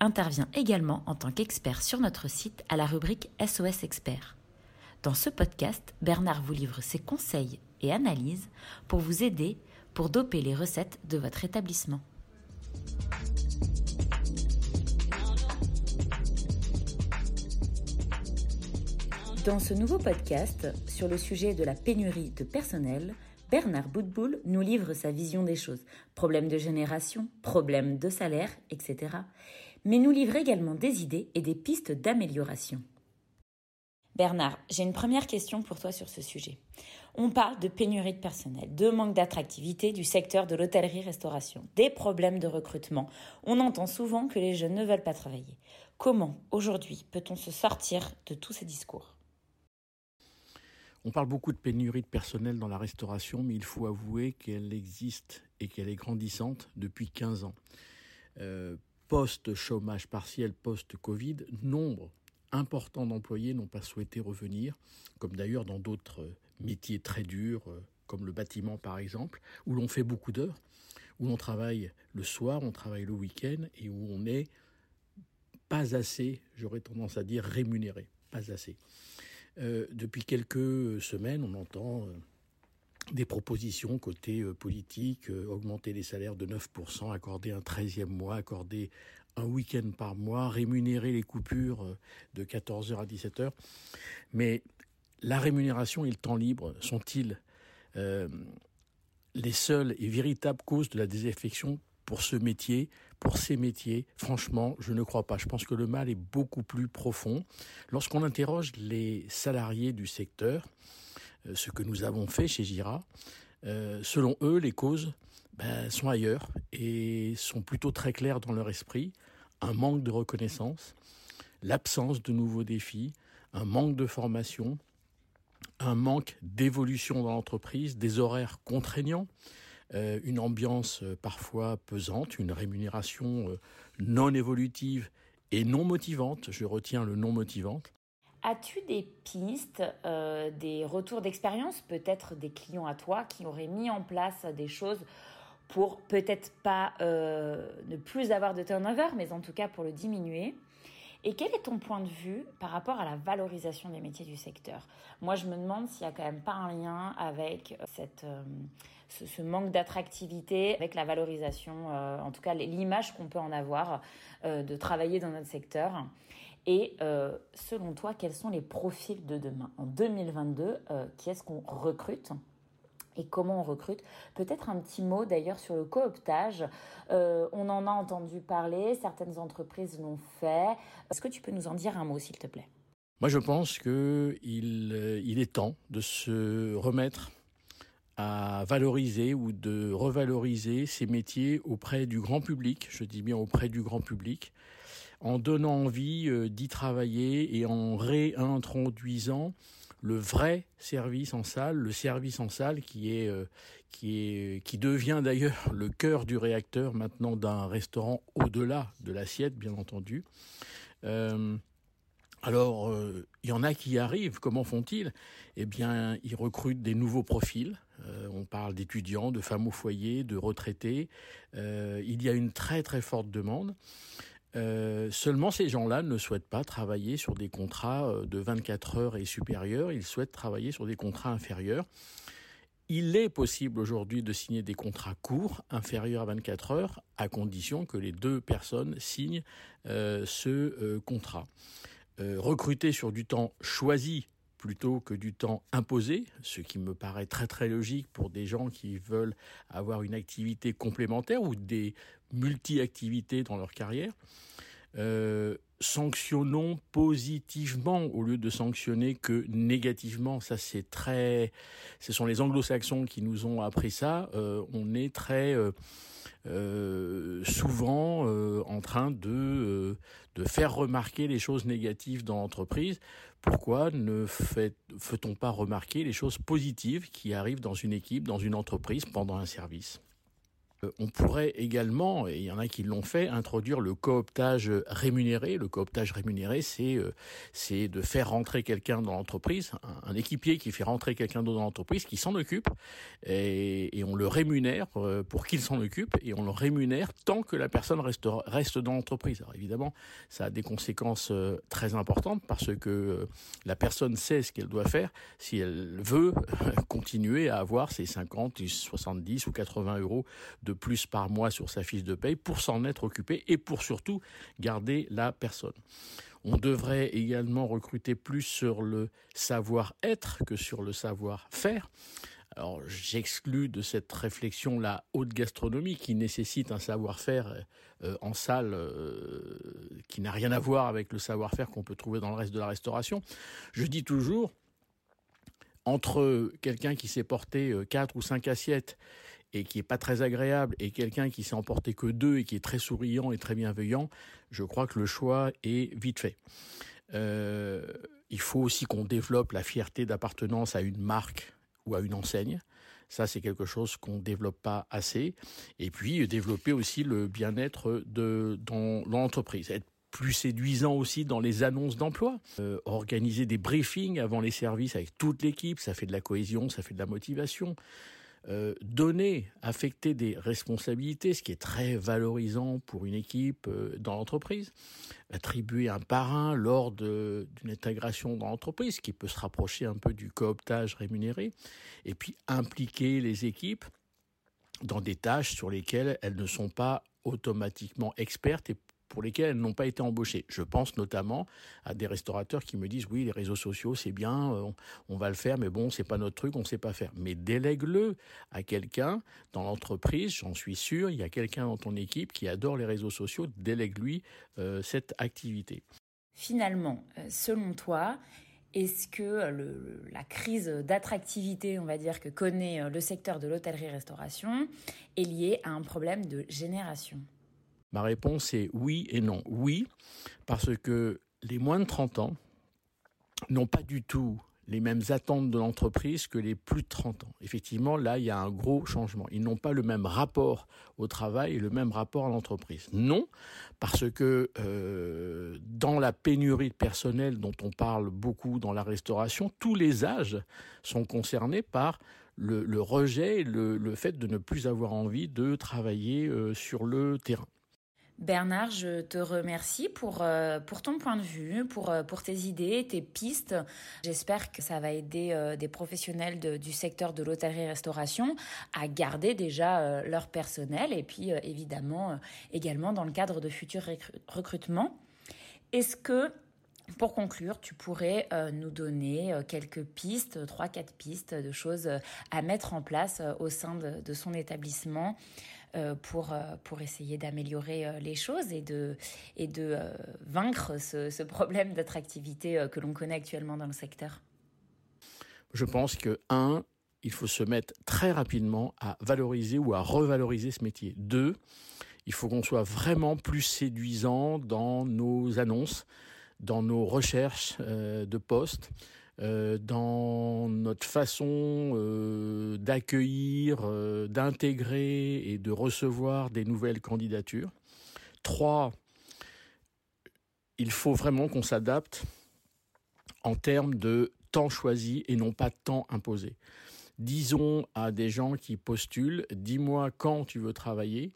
intervient également en tant qu'expert sur notre site à la rubrique SOS Expert. Dans ce podcast, Bernard vous livre ses conseils et analyses pour vous aider pour doper les recettes de votre établissement. Dans ce nouveau podcast sur le sujet de la pénurie de personnel, Bernard Boutboul nous livre sa vision des choses. Problèmes de génération, problèmes de salaire, etc. Mais nous livre également des idées et des pistes d'amélioration. Bernard, j'ai une première question pour toi sur ce sujet. On parle de pénurie de personnel, de manque d'attractivité du secteur de l'hôtellerie-restauration, des problèmes de recrutement. On entend souvent que les jeunes ne veulent pas travailler. Comment, aujourd'hui, peut-on se sortir de tous ces discours? On parle beaucoup de pénurie de personnel dans la restauration, mais il faut avouer qu'elle existe et qu'elle est grandissante depuis 15 ans. Euh, post-chômage partiel, post-Covid, nombre important d'employés n'ont pas souhaité revenir, comme d'ailleurs dans d'autres métiers très durs, euh, comme le bâtiment par exemple, où l'on fait beaucoup d'heures, où l'on travaille le soir, on travaille le week-end et où on n'est pas assez, j'aurais tendance à dire, rémunéré, pas assez. Euh, depuis quelques semaines, on entend euh, des propositions côté euh, politique, augmenter les salaires de 9%, accorder un 13e mois, accorder un week-end par mois, rémunérer les coupures de 14h à 17h. Mais la rémunération et le temps libre sont-ils les seules et véritables causes de la désaffection pour ce métier, pour ces métiers, franchement, je ne crois pas. Je pense que le mal est beaucoup plus profond. Lorsqu'on interroge les salariés du secteur, euh, ce que nous avons fait chez Gira, euh, selon eux, les causes ben, sont ailleurs et sont plutôt très claires dans leur esprit. Un manque de reconnaissance, l'absence de nouveaux défis, un manque de formation, un manque d'évolution dans l'entreprise, des horaires contraignants, une ambiance euh, parfois pesante, une rémunération euh, non évolutive et non motivante, je retiens le non motivante. As-tu des pistes, des retours d'expérience, peut-être des clients à toi qui auraient mis en place des choses pour peut-être pas ne plus avoir de turnover, mais en tout cas pour le diminuer? Et quel est ton point de vue par rapport à la valorisation des métiers du secteur? Moi, je me demande s'il n'y a quand même pas un lien avec euh, cette, euh, ce, manque d'attractivité, avec la valorisation, euh, en tout cas l'image qu'on peut en avoir de travailler dans notre secteur. Et selon toi, quels sont les profils de demain? En 2022, qui est-ce qu'on recrute? Et comment on recrute. Peut-être un petit mot d'ailleurs sur le cooptage. Euh, on en a entendu parler, certaines entreprises l'ont fait. Est-ce que tu peux nous en dire un mot, s'il te plaît? Moi, je pense qu'il euh, il est temps de se remettre à valoriser ou de revaloriser ces métiers auprès du grand public, je dis bien auprès du grand public, en donnant envie euh, d'y travailler et en réintroduisant le vrai service en salle, le service en salle qui euh, devient d'ailleurs le cœur du réacteur maintenant d'un restaurant au-delà de l'assiette, bien entendu. Euh, alors, euh, il y en a qui arrivent. Comment font-ils? Eh bien, ils recrutent des nouveaux profils. on parle d'étudiants, de femmes au foyer, de retraités. il y a une très très forte demande. Euh, seulement, ces gens-là ne souhaitent pas travailler sur des contrats euh, de 24 heures et supérieurs, ils souhaitent travailler sur des contrats inférieurs. Il est possible aujourd'hui de signer des contrats courts, inférieurs à 24 heures, à condition que les deux personnes signent euh, ce contrat. recruter sur du temps choisi plutôt que du temps imposé, ce qui me paraît très très logique pour des gens qui veulent avoir une activité complémentaire ou des multi-activités dans leur carrière. Euh, sanctionnons positivement au lieu de sanctionner que négativement. Ça, c'est très. Ce sont les Anglo-Saxons qui nous ont appris ça. Euh, on est très euh, souvent en train de, de faire remarquer les choses négatives dans l'entreprise. Pourquoi ne fait-on pas remarquer les choses positives qui arrivent dans une équipe, dans une entreprise pendant un service? On pourrait également, et il y en a qui l'ont fait, introduire le cooptage rémunéré. Le cooptage rémunéré, c'est euh, de faire rentrer quelqu'un dans l'entreprise, un, équipier qui fait rentrer quelqu'un dans l'entreprise, qui s'en occupe, et, on le rémunère euh, pour qu'il s'en occupe, et on le rémunère tant que la personne reste, reste dans l'entreprise. Alors évidemment, ça a des conséquences très importantes parce que la personne sait ce qu'elle doit faire si elle veut continuer à avoir ses 50, 70 ou 80 euros de plus par mois sur sa fiche de paye pour s'en être occupé et pour surtout garder la personne. On devrait également recruter plus sur le savoir-être que sur le savoir-faire. Alors j'exclus de cette réflexion la haute gastronomie qui nécessite un savoir-faire euh, en salle euh, qui n'a rien à voir avec le savoir-faire qu'on peut trouver dans le reste de la restauration. Je dis toujours, entre quelqu'un qui s'est porté euh, quatre ou cinq assiettes et qui est pas très agréable et quelqu'un qui s'est emporté que deux et qui est très souriant et très bienveillant, je crois que le choix est vite fait. Euh, il faut aussi qu'on développe la fierté d'appartenance à une marque ou à une enseigne. Ça, c'est quelque chose qu'on développe pas assez. Et puis, développer aussi le bien-être de, dans, l'entreprise. Être plus séduisant aussi dans les annonces d'emploi. Euh, organiser des briefings avant les services avec toute l'équipe, ça fait de la cohésion, ça fait de la motivation. Euh, donner, affecter des responsabilités, ce qui est très valorisant pour une équipe euh, dans l'entreprise, attribuer un parrain lors d'une intégration dans l'entreprise, qui peut se rapprocher un peu du cooptage rémunéré, et puis impliquer les équipes dans des tâches sur lesquelles elles ne sont pas automatiquement expertes et pour lesquels elles n'ont pas été embauchées. Je pense notamment à des restaurateurs qui me disent oui, les réseaux sociaux, c'est bien, euh, on, va le faire, mais bon, c'est pas notre truc, on sait pas faire. Mais délègue-le à quelqu'un dans l'entreprise, j'en suis sûr, il y a quelqu'un dans ton équipe qui adore les réseaux sociaux, délègue-lui euh, cette activité. Finalement, euh, selon toi, est-ce que la crise d'attractivité, on va dire, que connaît le secteur de l'hôtellerie-restauration est liée à un problème de génération? Ma réponse est oui et non. Oui, parce que les moins de 30 ans n'ont pas du tout les mêmes attentes de l'entreprise que les plus de 30 ans. Effectivement, là, il y a un gros changement. Ils n'ont pas le même rapport au travail et le même rapport à l'entreprise. Non, parce que euh, dans la pénurie de personnel dont on parle beaucoup dans la restauration, tous les âges sont concernés par le, rejet et le, fait de ne plus avoir envie de travailler euh, sur le terrain. Bernard, je te remercie pour, euh, pour ton point de vue, pour, euh, pour tes idées, tes pistes. J'espère que ça va aider euh, des professionnels du secteur de l'hôtellerie-restauration à garder déjà leur personnel et puis évidemment également dans le cadre de futurs recrutements. Est-ce que pour conclure, tu pourrais nous donner quelques pistes, trois, quatre pistes de choses à mettre en place au sein de son établissement pour, euh, pour essayer d'améliorer euh, les choses et de, et de vaincre ce, ce problème d'attractivité que l'on connaît actuellement dans le secteur Je pense que, un, il faut se mettre très rapidement à valoriser ou à revaloriser ce métier. Deux, il faut qu'on soit vraiment plus séduisant dans nos annonces, dans nos recherches de postes. Euh, dans notre façon euh, d'accueillir, euh, d'intégrer et de recevoir des nouvelles candidatures. Trois, il faut vraiment qu'on s'adapte en termes de temps choisi et non pas temps imposé. Disons à des gens qui postulent, dis-moi quand tu veux travailler,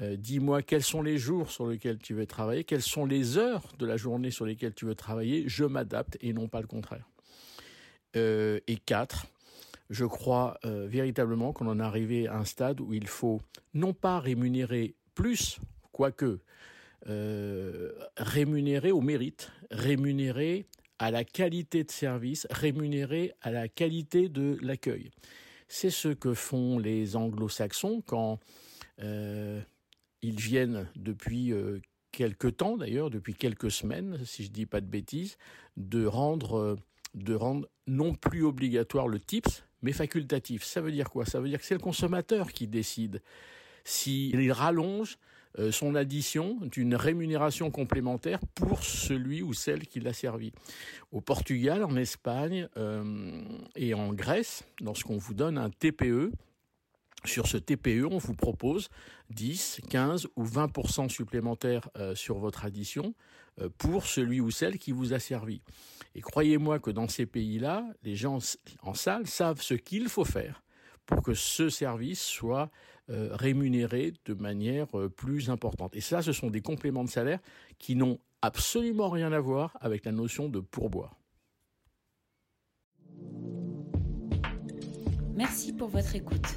dis-moi quels sont les jours sur lesquels tu veux travailler, quelles sont les heures de la journée sur lesquelles tu veux travailler, je m'adapte et non pas le contraire. Euh, et quatre, je crois euh, véritablement qu'on en est arrivé à un stade où il faut non pas rémunérer plus, quoique euh, rémunérer au mérite, rémunérer à la qualité de service, rémunérer à la qualité de l'accueil. C'est ce que font les anglo-saxons quand ils viennent depuis quelques temps, d'ailleurs, depuis quelques semaines, si je ne dis pas de bêtises, de rendre de rendre non plus obligatoire le TIPS, mais facultatif. Ça veut dire quoi? Ça veut dire que c'est le consommateur qui décide s'il rallonge euh, son addition d'une rémunération complémentaire pour celui ou celle qui l'a servi. Au Portugal, en Espagne euh, et en Grèce, lorsqu'on vous donne un TPE, sur ce TPE, on vous propose 10, 15 ou 20% supplémentaires euh, sur votre addition pour celui ou celle qui vous a servi. Et croyez-moi que dans ces pays-là, les gens en salle savent ce qu'il faut faire pour que ce service soit euh, rémunéré de manière euh, plus importante. Et ça, ce sont des compléments de salaire qui n'ont absolument rien à voir avec la notion de pourboire. Merci pour votre écoute.